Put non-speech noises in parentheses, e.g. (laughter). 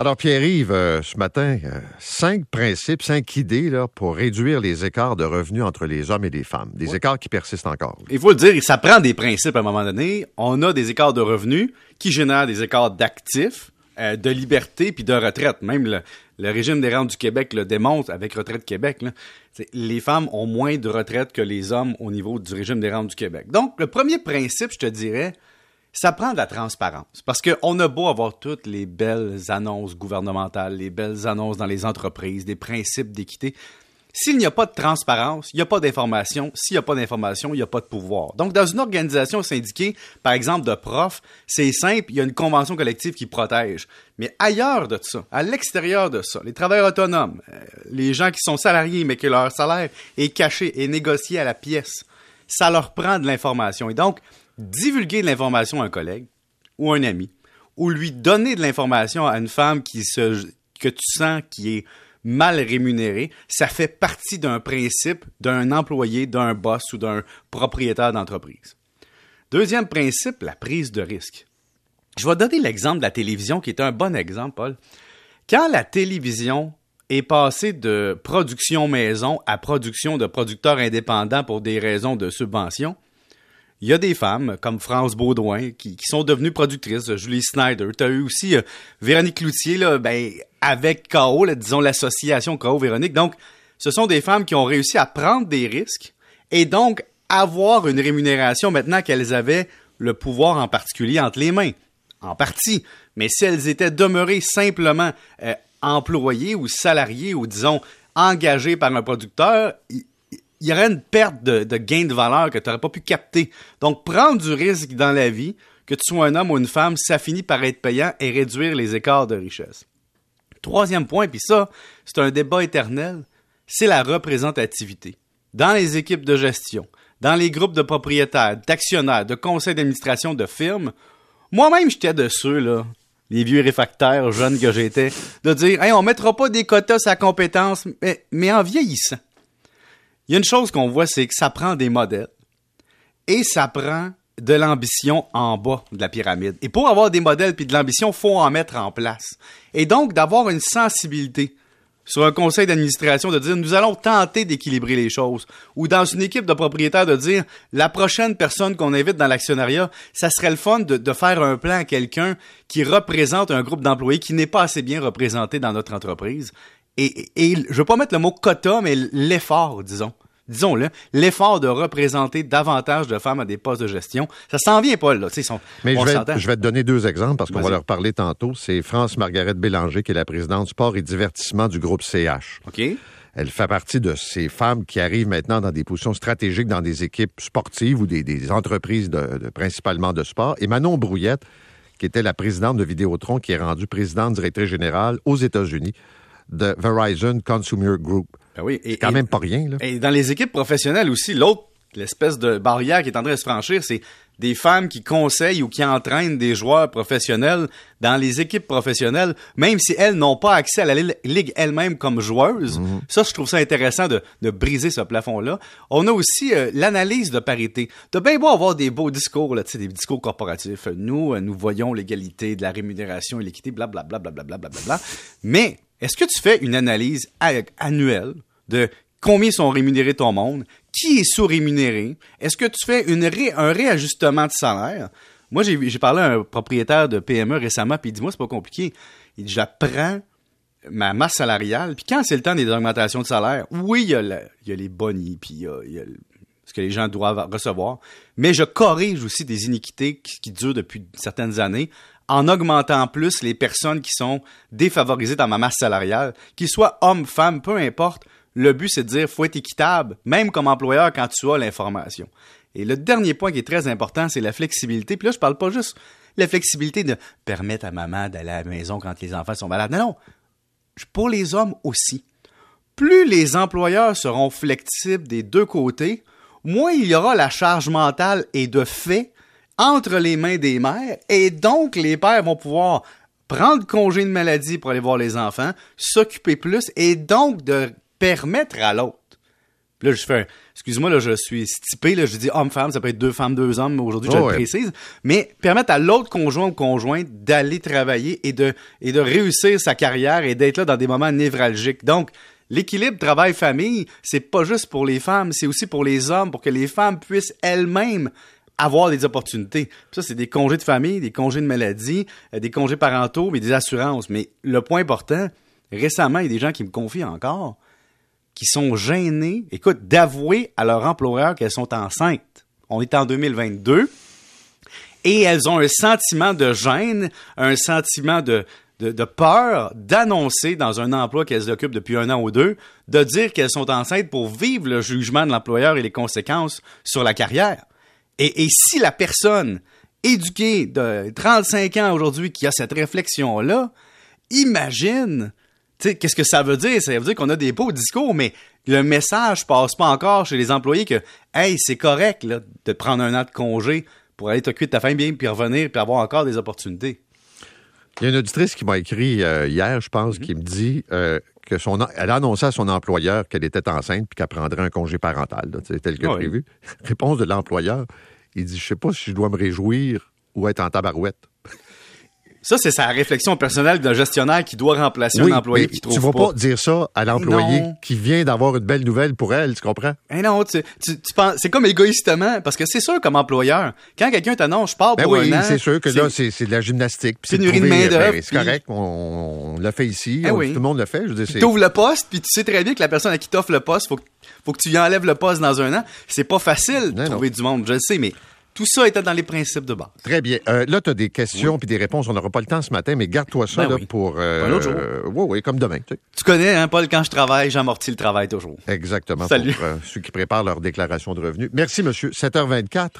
Alors, Pierre-Yves, euh, ce matin, euh, cinq principes, cinq idées là, pour réduire les écarts de revenus entre les hommes et les femmes. Des écarts qui persistent encore. Il faut le dire, ça prend des principes à un moment donné. On a des écarts de revenus qui génèrent des écarts d'actifs, euh, de liberté puis de retraite. Même le, régime des rentes du Québec le démontre avec Retraite Québec. Là. Les femmes ont moins de retraite que les hommes au niveau du régime des rentes du Québec. Donc, le premier principe, je te dirais, ça prend de la transparence. Parce qu'on a beau avoir toutes les belles annonces gouvernementales, les belles annonces dans les entreprises, des principes d'équité. S'il n'y a pas de transparence, il n'y a pas d'information. S'il n'y a pas d'information, il n'y a pas de pouvoir. Donc, dans une organisation syndiquée, par exemple de profs, c'est simple, il y a une convention collective qui protège. Mais ailleurs de ça, à l'extérieur de ça, les travailleurs autonomes, euh, les gens qui sont salariés mais que leur salaire est caché et négocié à la pièce, ça leur prend de l'information. Et donc, divulguer de l'information à un collègue ou un ami, ou lui donner de l'information à une femme qui se, que tu sens qui est mal rémunérée, ça fait partie d'un principe d'un employé, d'un boss ou d'un propriétaire d'entreprise. Deuxième principe, la prise de risque. Je vais donner l'exemple de la télévision qui est un bon exemple, Paul. Quand la télévision est passée de production maison à production de producteurs indépendants pour des raisons de subvention, il y a des femmes comme France Baudouin qui, sont devenues productrices, Julie Snyder. Tu as eu aussi euh, Véronique Cloutier là, ben, avec KO, disons l'association KO Véronique. Donc, ce sont des femmes qui ont réussi à prendre des risques et donc avoir une rémunération maintenant qu'elles avaient le pouvoir en particulier entre les mains. En partie. Mais si elles étaient demeurées simplement euh, employées ou salariées ou disons engagées par un producteur, il y aurait une perte de, gain de valeur que tu n'aurais pas pu capter. Donc, prendre du risque dans la vie, que tu sois un homme ou une femme, ça finit par être payant et réduire les écarts de richesse. Troisième point, puis ça, c'est un débat éternel, c'est la représentativité. Dans les équipes de gestion, dans les groupes de propriétaires, d'actionnaires, de conseils d'administration de firmes, moi-même, j'étais de ceux, là, les vieux réfractaires jeunes que j'étais, de dire, hey, on mettra pas des quotas à compétence, mais, mais en vieillissant. Il y a une chose qu'on voit, c'est que ça prend des modèles et ça prend de l'ambition en bas de la pyramide. Et pour avoir des modèles puis de l'ambition, faut en mettre en place. Et donc d'avoir une sensibilité sur un conseil d'administration de dire nous allons tenter d'équilibrer les choses ou dans une équipe de propriétaires de dire la prochaine personne qu'on invite dans l'actionnariat, ça serait le fun de, faire un plan à quelqu'un qui représente un groupe d'employés qui n'est pas assez bien représenté dans notre entreprise et, et, je veux pas mettre le mot quota, mais l'effort, disons. Disons-le, l'effort de représenter davantage de femmes à des postes de gestion, ça s'en vient pas là. mais je vais, je vais, te donner deux exemples parce qu'on va leur parler tantôt. C'est France Margaret Bélanger qui est la présidente sport et divertissement du groupe CH. OK. Elle fait partie de ces femmes qui arrivent maintenant dans des positions stratégiques dans des équipes sportives ou des, entreprises de, principalement de sport. Et Manon Brouillette, qui était la présidente de Vidéotron, qui est rendue présidente directrice générale aux États-Unis de Verizon Consumer Group. Ben oui, c'est quand même pas rien. Là. Et dans les équipes professionnelles aussi, l'autre, l'espèce de barrière qui est en train de se franchir, c'est des femmes qui conseillent ou qui entraînent des joueurs professionnels dans les équipes professionnelles, même si elles n'ont pas accès à la ligue elle-même comme joueuses. Mhm. Ça, je trouve ça intéressant de, de briser ce plafond-là. On a aussi euh, l'analyse de parité. De bien beau avoir des beaux discours, là, des discours corporatifs. Nous, euh, nous voyons l'égalité de la rémunération et l'équité, blablabla, blablabla, blablabla. Mais est-ce que tu fais une analyse annuelle de combien sont rémunérés ton monde, qui est sous-rémunéré, est-ce que tu fais un réajustement de salaire? Moi, j'ai parlé à un propriétaire de PME récemment, puis il dit, moi, c'est pas compliqué. Il dit, j'apprends ma masse salariale, puis quand c'est le temps des augmentations de salaire, oui, il y a, les bonnies, puis il y a, ce que les gens doivent recevoir, mais je corrige aussi des iniquités qui, qui durent depuis certaines années en augmentant plus les personnes qui sont défavorisées dans ma masse salariale, qu'ils soient hommes, femmes, peu importe. Le but, c'est de dire, faut être équitable, même comme employeur, quand tu as l'information. Et le dernier point qui est très important, c'est la flexibilité. Puis là, je parle pas juste la flexibilité de permettre à maman d'aller à la maison quand les enfants sont malades. Non, non. Pour les hommes aussi. Plus les employeurs seront flexibles des deux côtés, moins il y aura la charge mentale et de fait entre les mains des mères et donc les pères vont pouvoir prendre congé de maladie pour aller voir les enfants, s'occuper plus et donc de permettre à l'autre là, je fais, excuse-moi, là, je suis stipé, là, je dis homme-femme, ça peut être deux femmes, deux hommes, mais aujourd'hui, je Oh, le précise. Mais permettre à l'autre conjoint ou conjointe d'aller travailler et de, et de réussir sa carrière et d'être là dans des moments névralgiques. Donc, l'équilibre travail-famille, c'est pas juste pour les femmes, c'est aussi pour les hommes, pour que les femmes puissent elles-mêmes avoir des opportunités. Ça, c'est des congés de famille, des congés de maladie, euh, des congés parentaux, mais des assurances. Mais le point important, récemment, il y a des gens qui me confient encore qui sont gênés, écoute, d'avouer à leur employeur qu'elles sont enceintes. On est en 2022 et elles ont un sentiment de gêne, un sentiment de, de, de peur d'annoncer dans un emploi qu'elles occupent depuis un an ou deux, de dire qu'elles sont enceintes pour vivre le jugement de l'employeur et les conséquences sur la carrière. Et, et si la personne éduquée de 35 ans aujourd'hui qui a cette réflexion-là, imagine, qu'est-ce que ça veut dire? Ça veut dire qu'on a des beaux discours, mais le message passe pas encore chez les employés que, hey, c'est correct, là, de prendre un an de congé pour aller t'occuper de ta famille bien, puis revenir, puis avoir encore des opportunités. Il y a une auditrice qui m'a écrit euh, hier, je pense, Mhm. qui me dit euh, que son, elle a annoncé à son employeur qu'elle était enceinte puis qu'elle prendrait un congé parental, là, tel que Oui. prévu. (laughs) Réponse de l'employeur, il dit, je sais pas si je dois me réjouir ou être en tabarouette. Ça, c'est sa réflexion personnelle d'un gestionnaire qui doit remplacer un employé qui tu trouve vas pas. pas dire ça à l'employé qui vient d'avoir une belle nouvelle pour elle, tu comprends? Eh non, tu, tu, tu penses, c'est comme égoïstement, parce que c'est sûr comme employeur, quand quelqu'un t'annonce, je pars Ben pour oui, un an. c'est sûr que là, c'est c'est de la gymnastique. puis c'est de Pénurie de trouver, main-d'œuvre, ben, C'est correct, on, on l'a fait ici, Eh on- oui. tout le monde le fait. Je c'est- T'ouvres le poste, puis tu sais très bien que la personne à qui t'offre le poste, faut que, faut que tu lui enlèves le poste dans un an. C'est pas facile de Non, trouver du monde, je le sais, mais tout ça était dans les principes de base. Très bien. Euh, là, tu as des questions puis des réponses. On n'aura pas le temps ce matin, mais garde-toi ça Ben là, oui. pour. euh, Un autre jour. euh, oui, oui, comme demain. tu sais. Tu connais, hein, Paul, quand je travaille, j'amortis le travail toujours. Exactement. Salut. Pour euh, ceux qui préparent leur déclaration de revenus. Merci, monsieur. 7h24.